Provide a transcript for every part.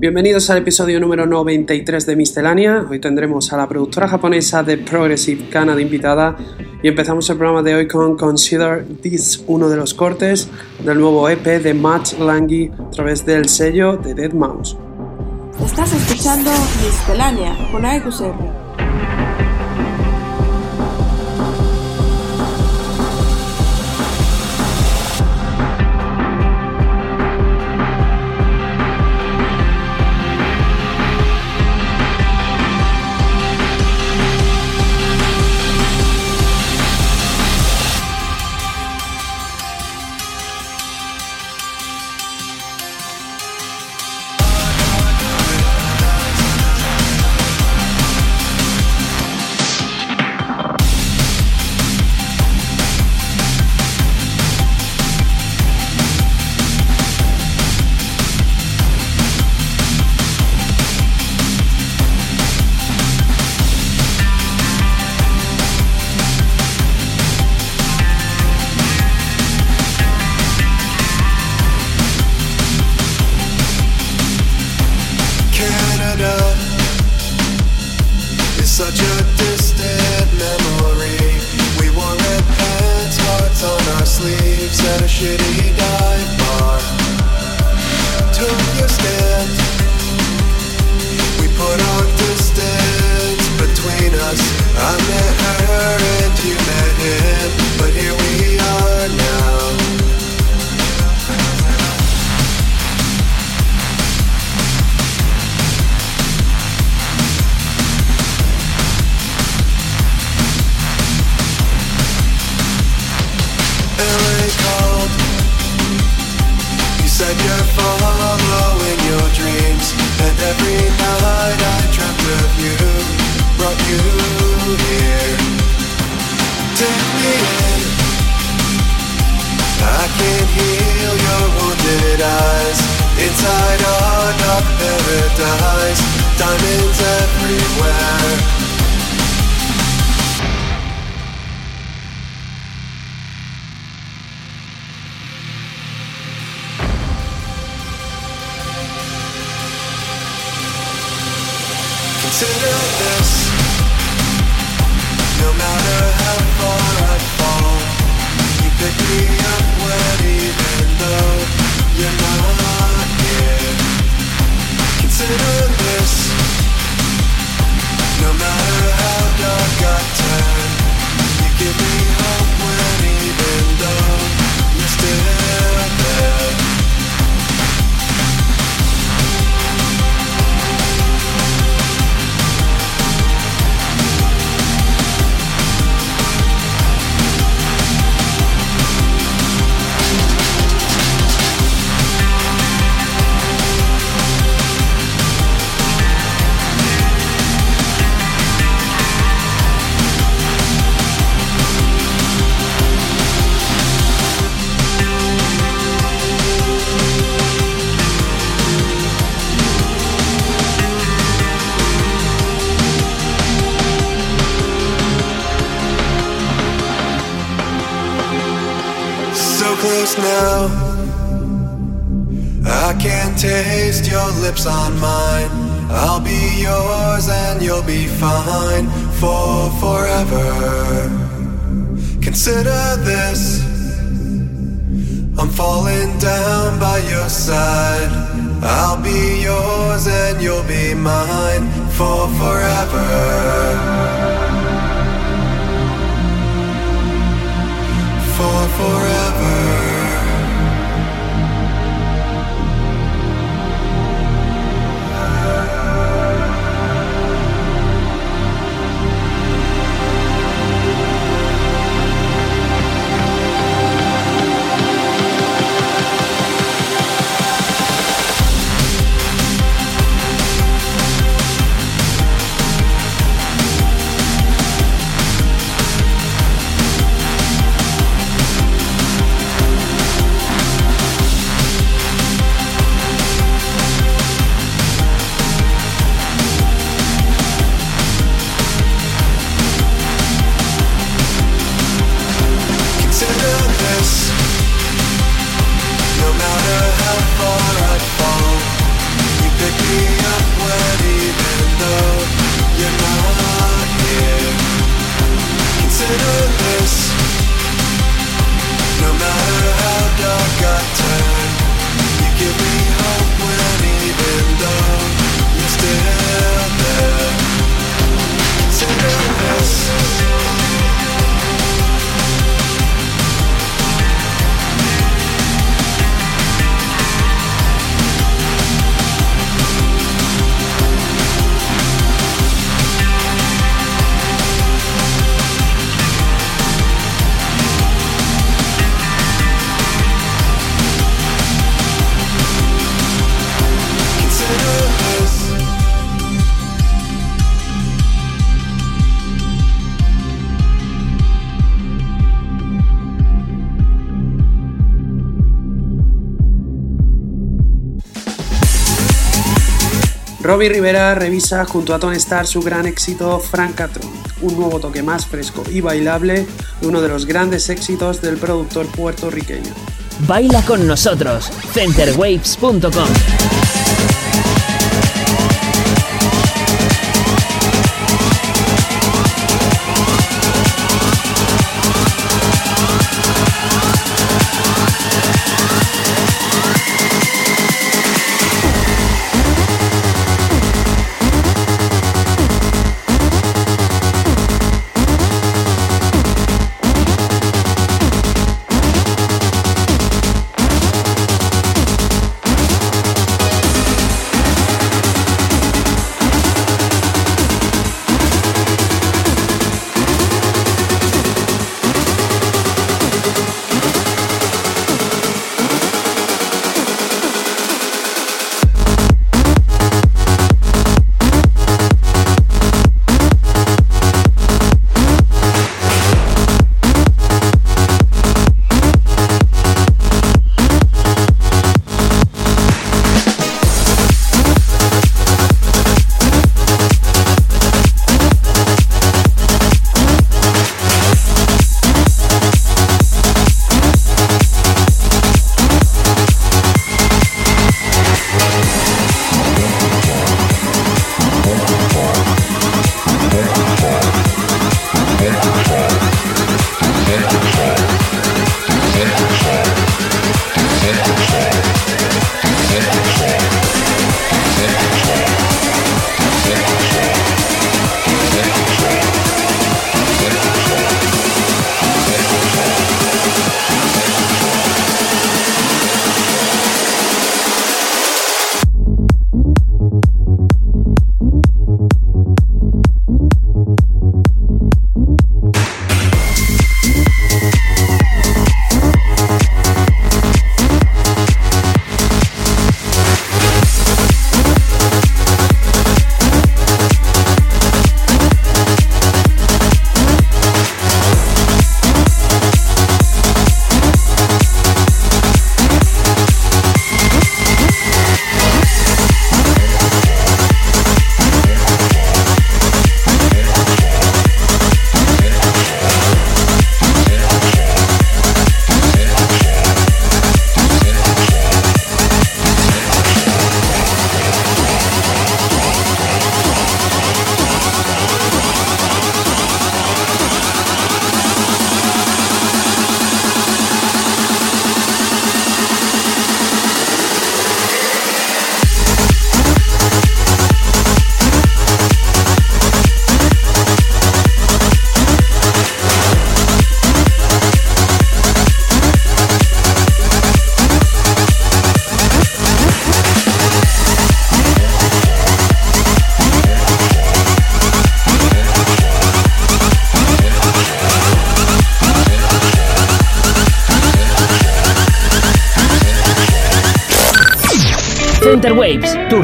Bienvenidos al episodio número 93 de Miscelánea. Hoy tendremos a la productora japonesa de Progressive Kana de invitada y empezamos el programa de hoy con Consider This, uno de los cortes del nuevo EP de Matt Langi a través del sello de Dead Mouse. Estás escuchando Miscelánea con AEQCR. Robbie Rivera revisa junto a Tony Starr su gran éxito Francatron, un nuevo toque más fresco y bailable de uno de los grandes éxitos del productor puertorriqueño. Baila con nosotros, centerwaves.com.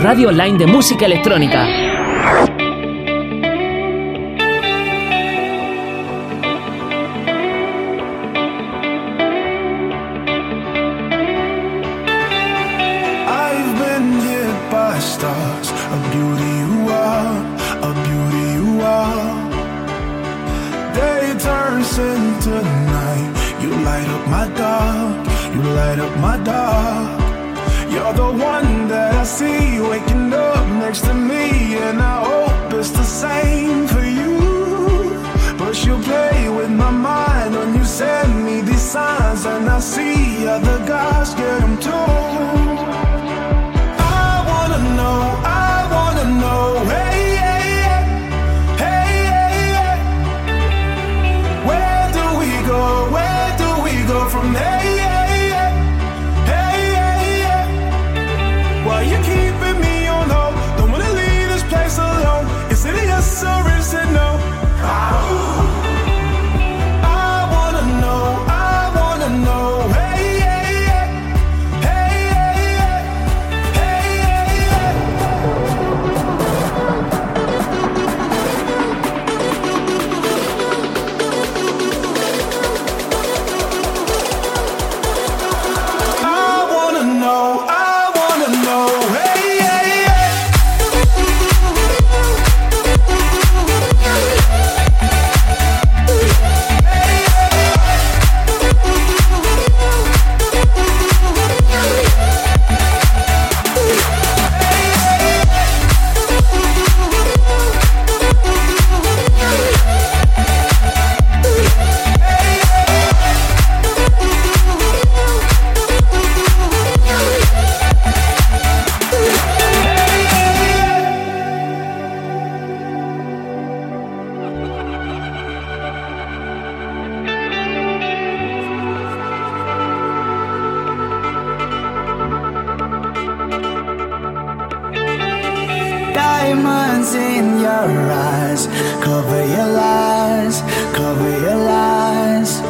radio online de música electrónica. I see other gods Cover your lies, cover your lies.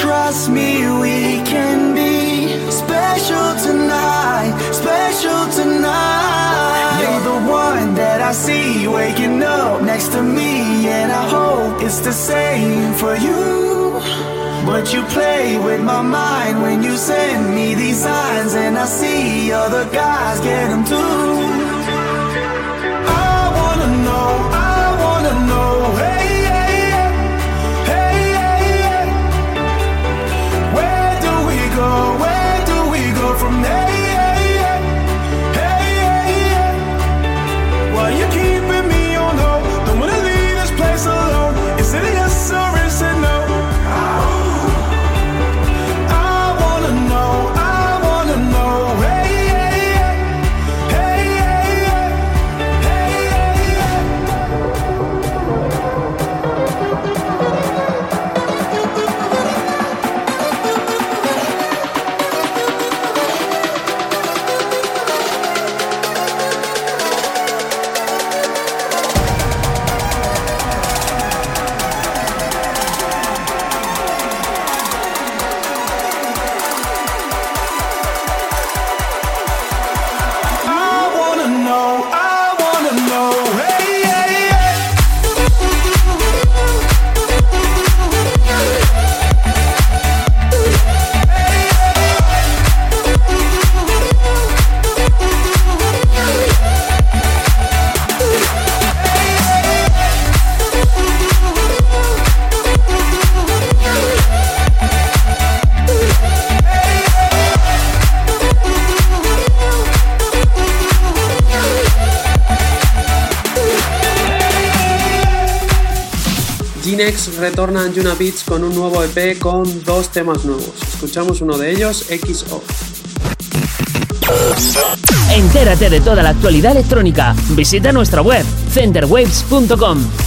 Trust me, we can be special tonight, special tonight. You're the one that I see waking up next to me, and I hope it's the same for you. But you play with my mind when you send me these signs, and I see other guys get them too. Ginex retorna a Yuna Beats con un nuevo EP con dos temas nuevos. Escuchamos uno de ellos, XO. Entérate de toda la actualidad electrónica. Visita nuestra web centerwaves.com.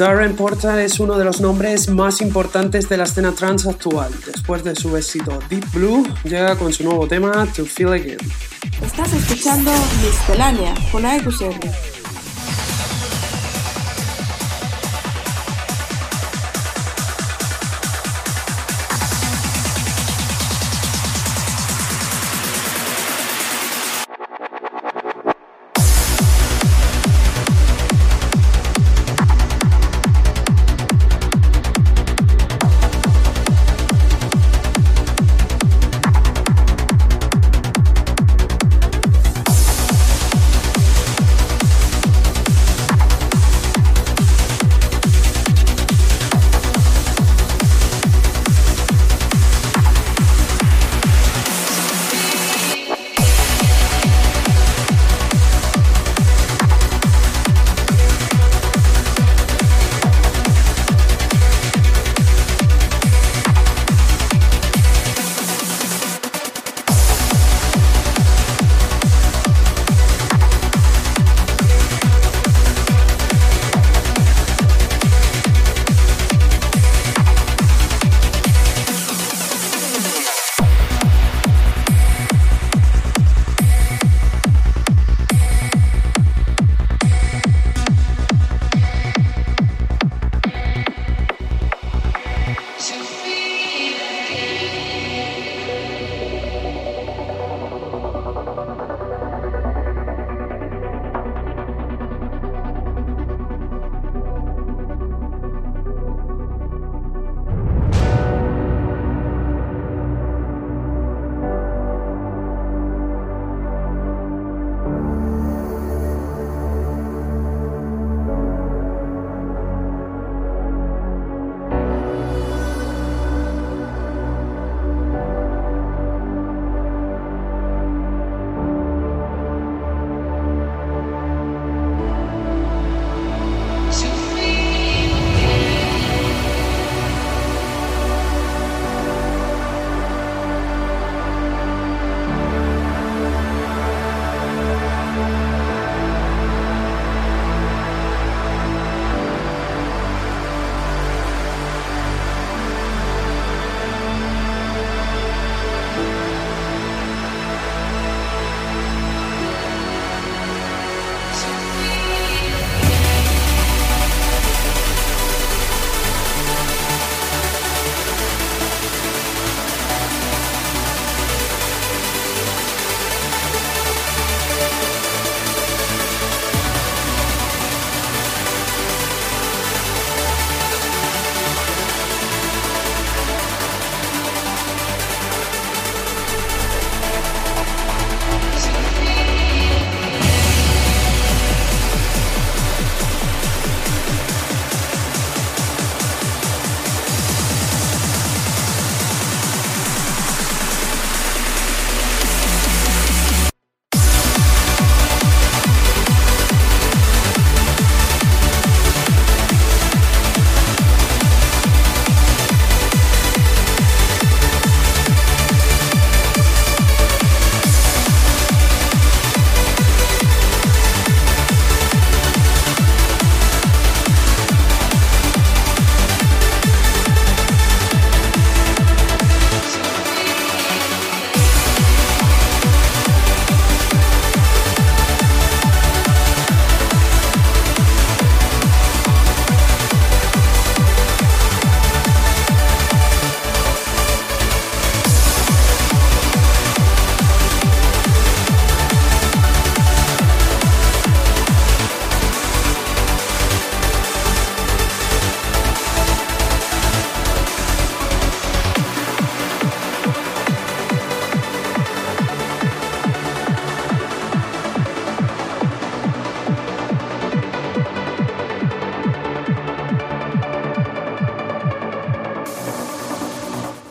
Darren Porter es uno de los nombres más importantes de la escena trans actual. Después de su éxito Deep Blue, llega con su nuevo tema To Feel Again. Estás escuchando Miscelánea con AEQSR.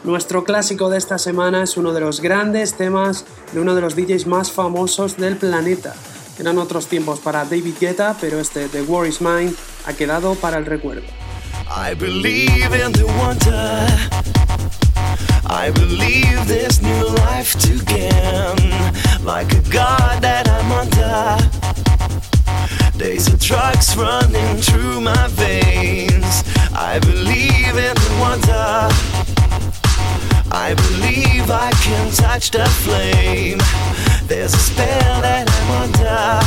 Nuestro clásico de esta semana es uno de los grandes temas de uno de los DJs más famosos del planeta. Eran otros tiempos para David Guetta, pero este The War is Mine ha quedado para el recuerdo. I believe in the wonder. I believe this new life to gain. Like a god that I'm under. Days of drugs running through my veins. I believe in the wonder. I believe I can touch the flame. There's a spell that I'm under.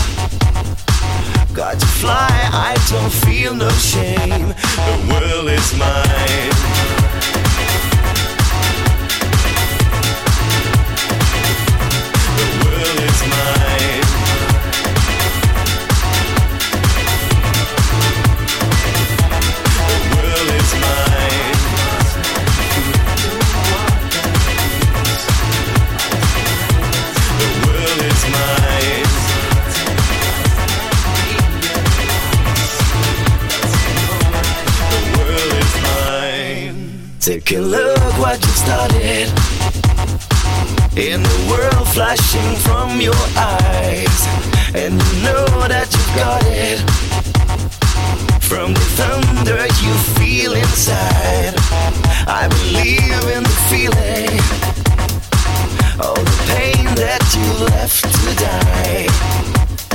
Got to fly, I don't feel no shame. The world is mine. Take a look what you started in the world flashing from your eyes, and you know that you got it from the thunder you feel inside. I believe in the feeling, all the pain that you left to die.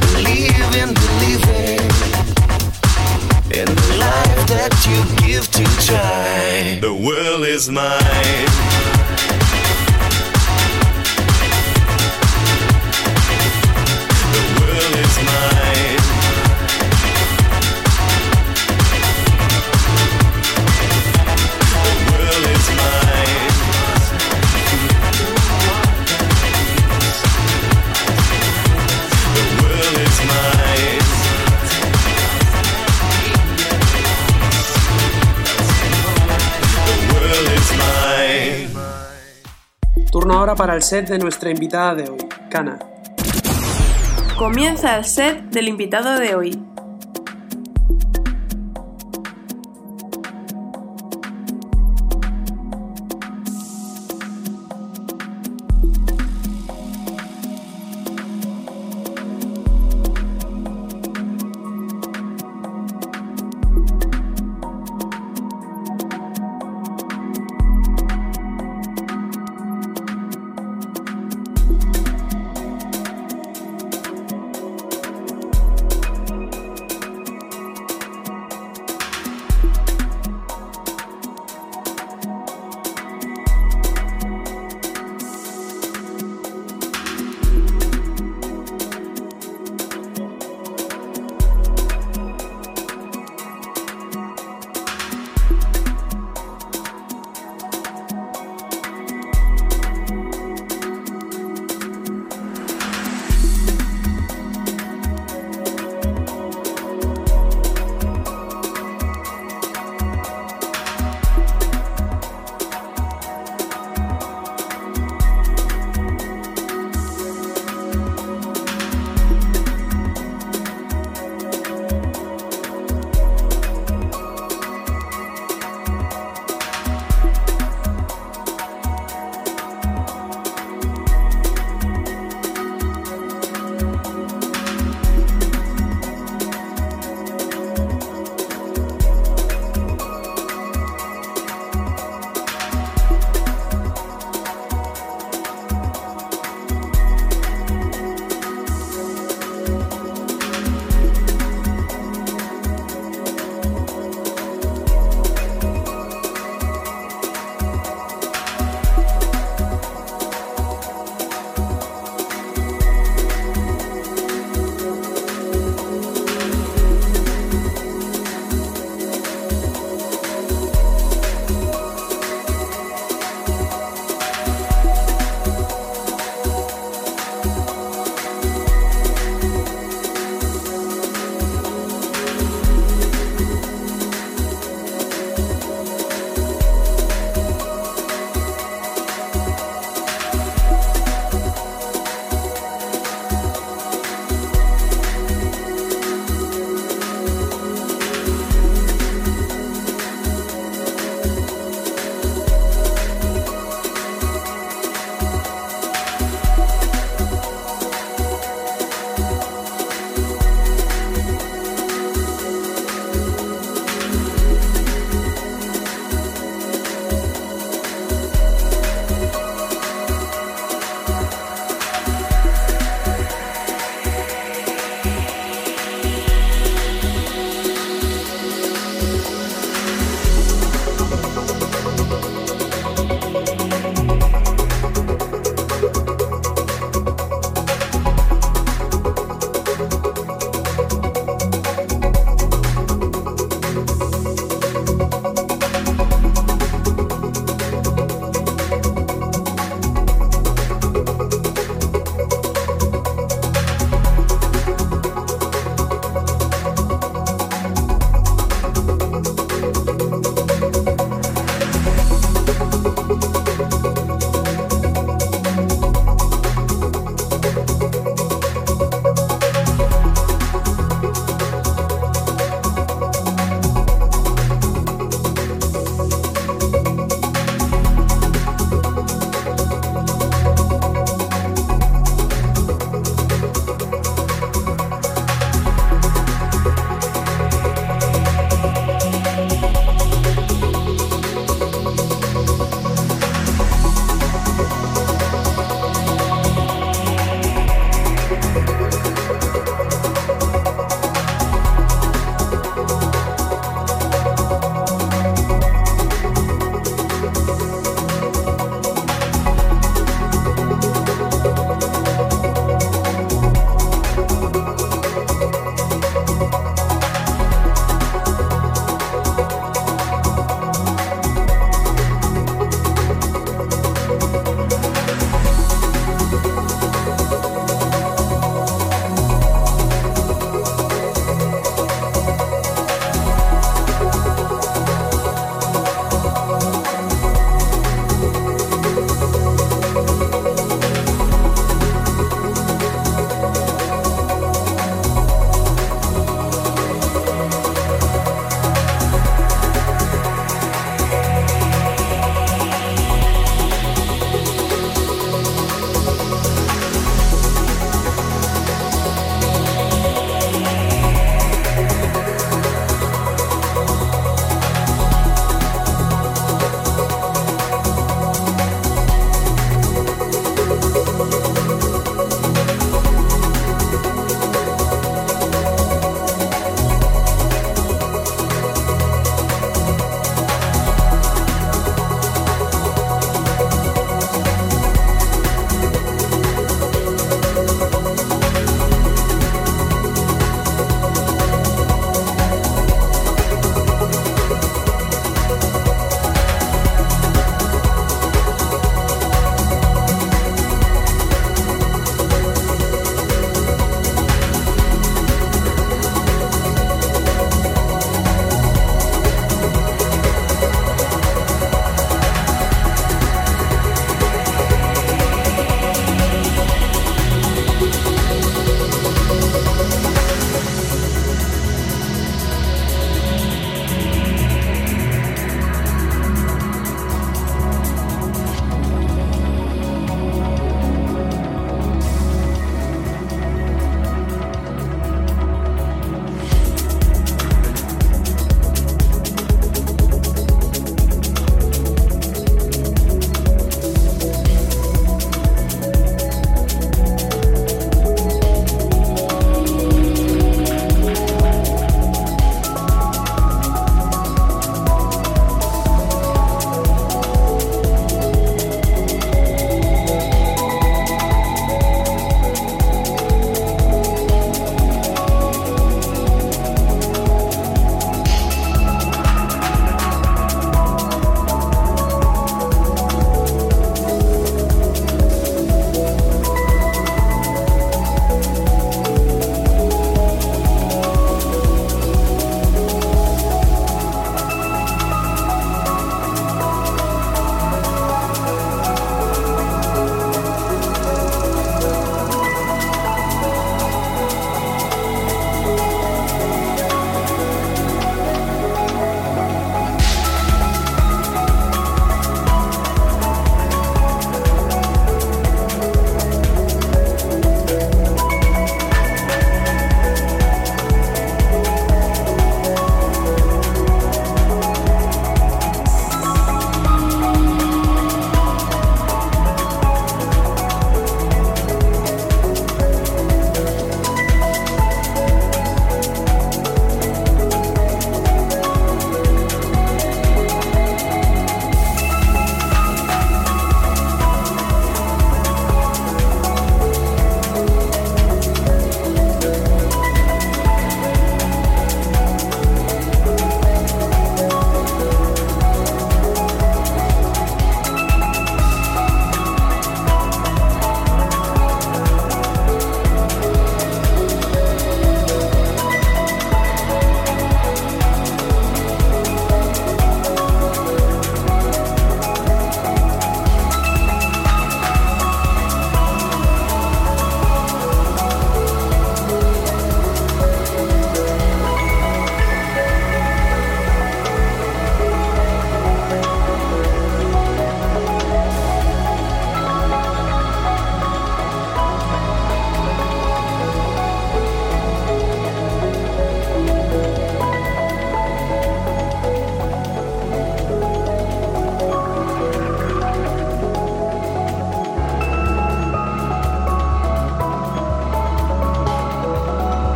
Believe in believing in the life that you give to try. The world is mine. Para el set de nuestra invitada de hoy, Kana. Comienza el set del invitado de hoy.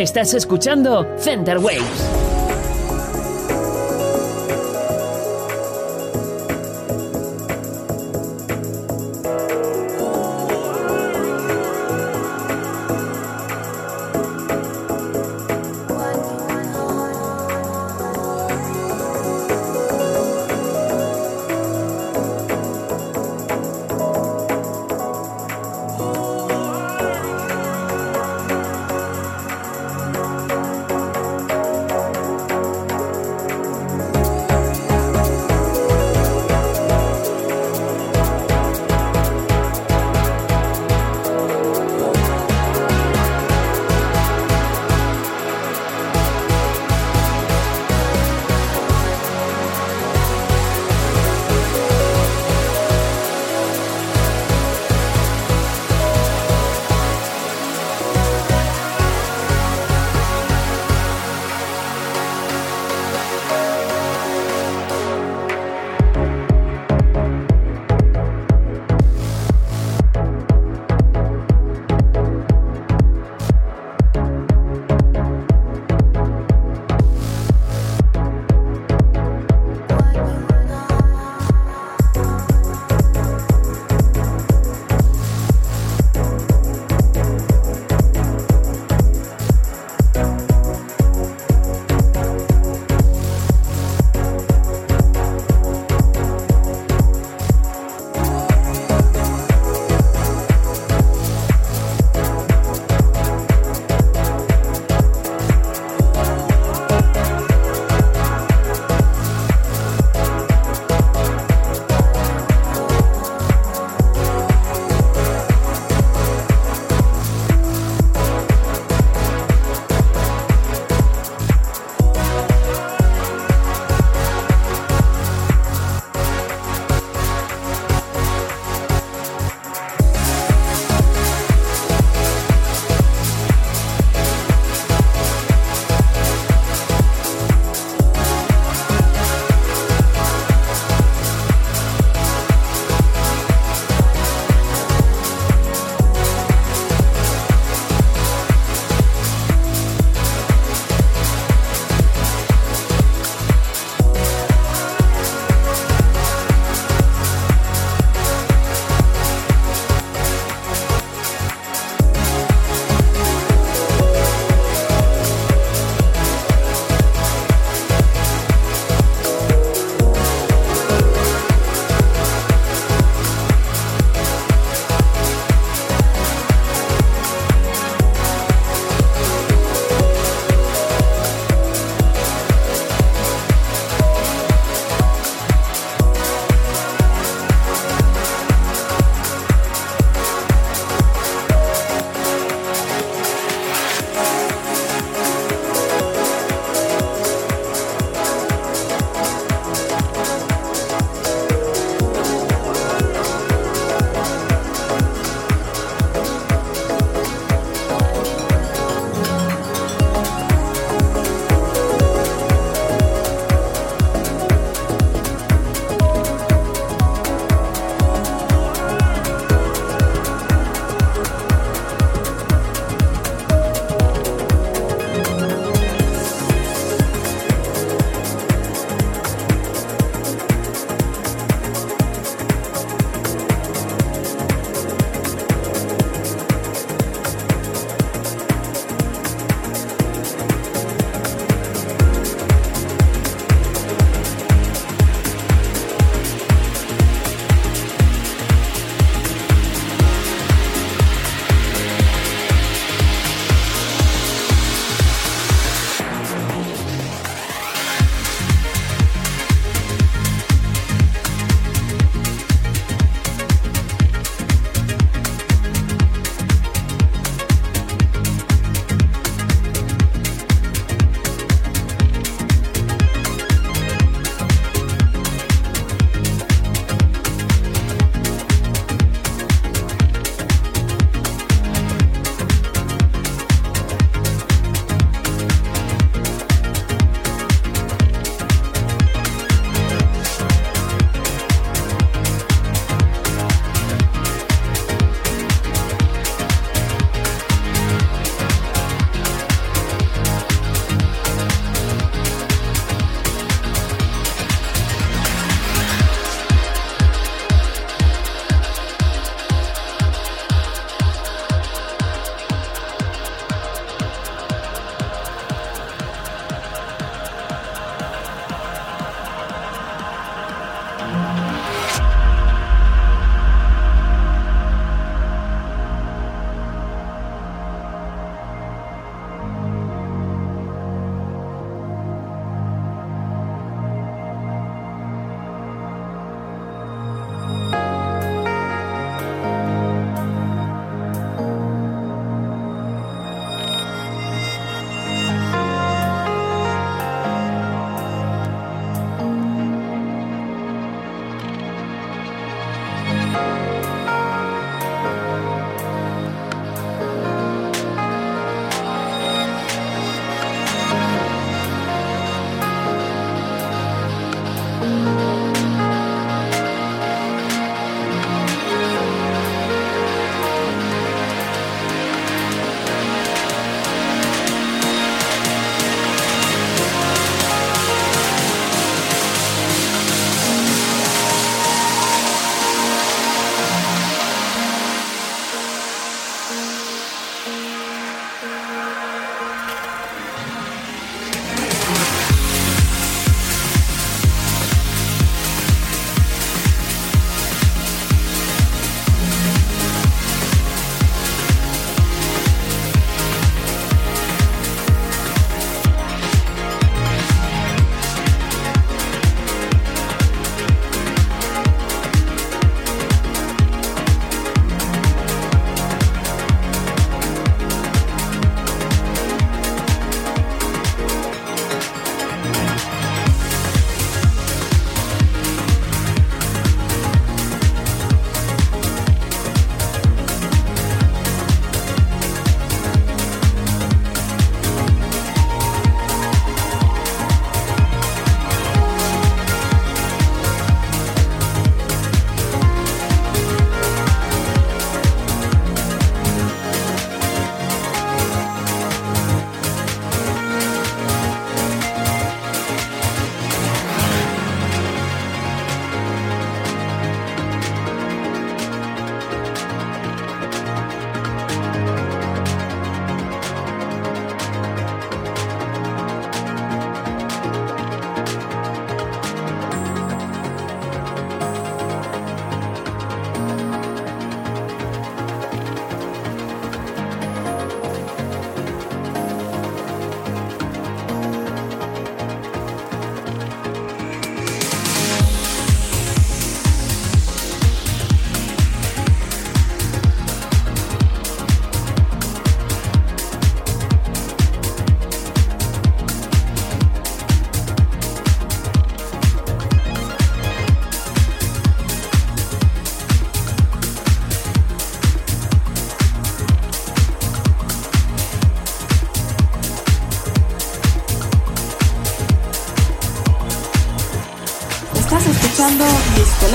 Estás escuchando Center Waves.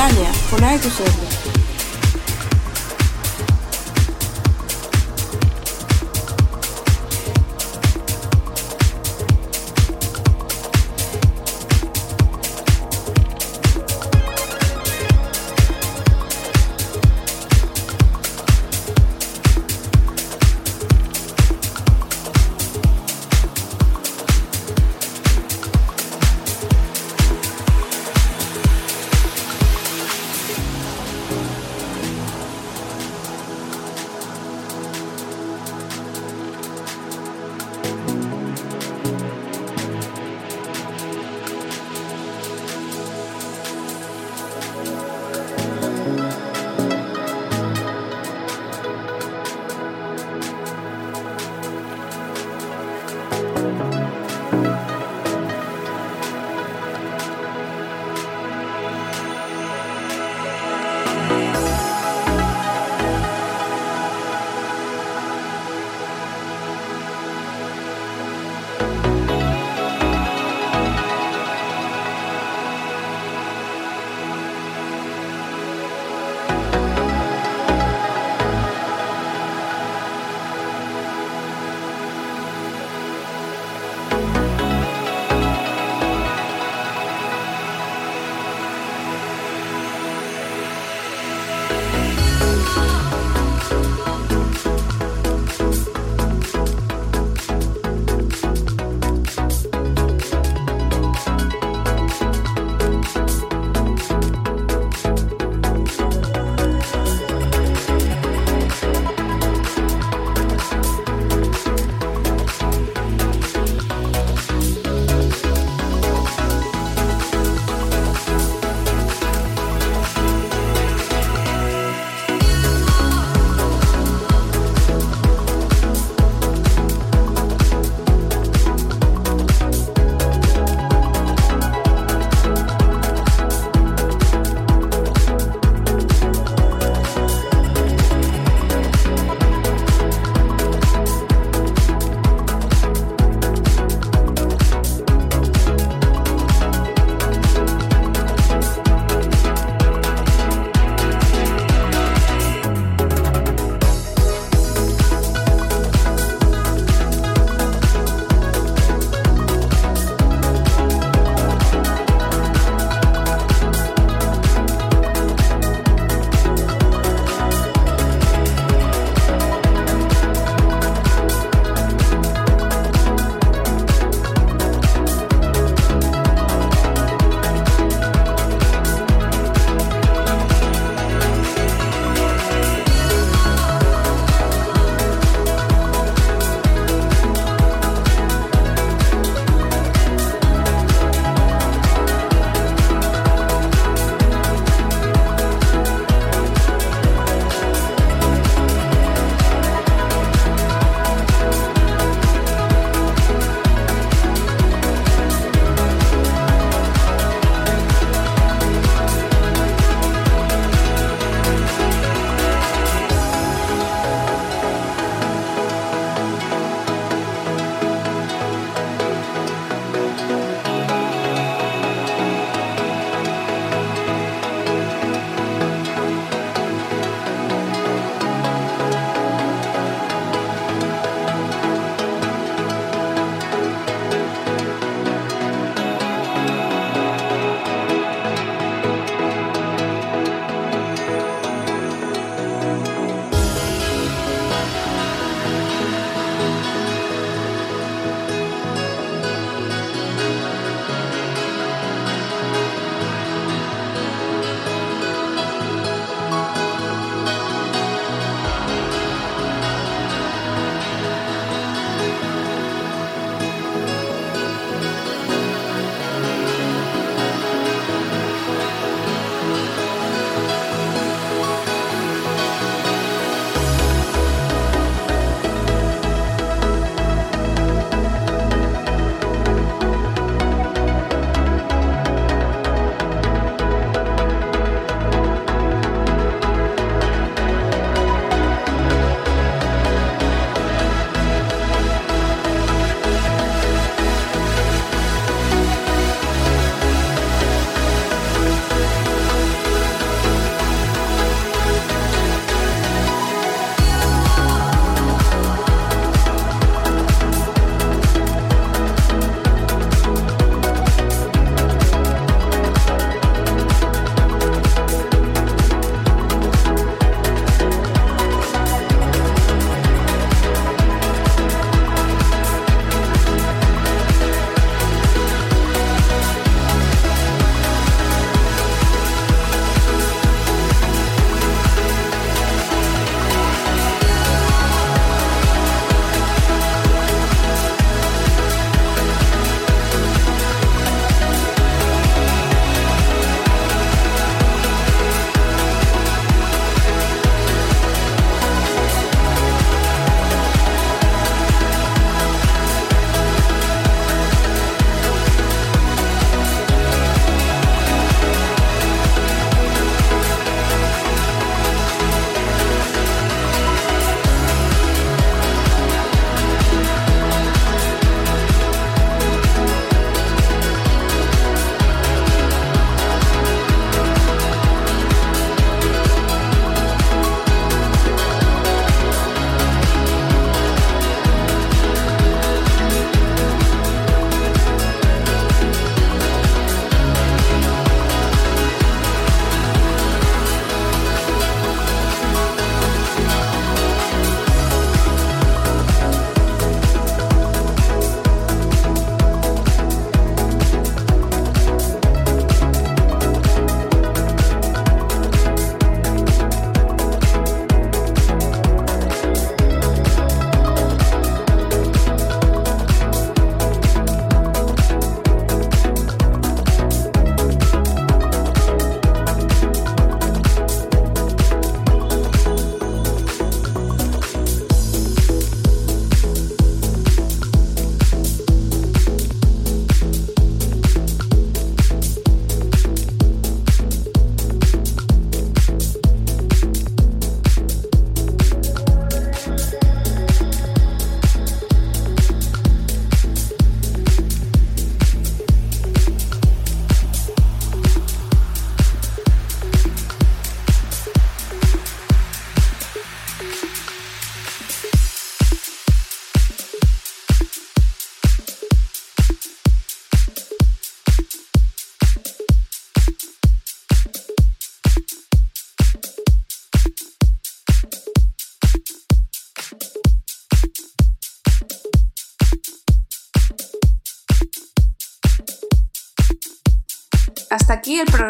Miscelánea con AXR. Hasta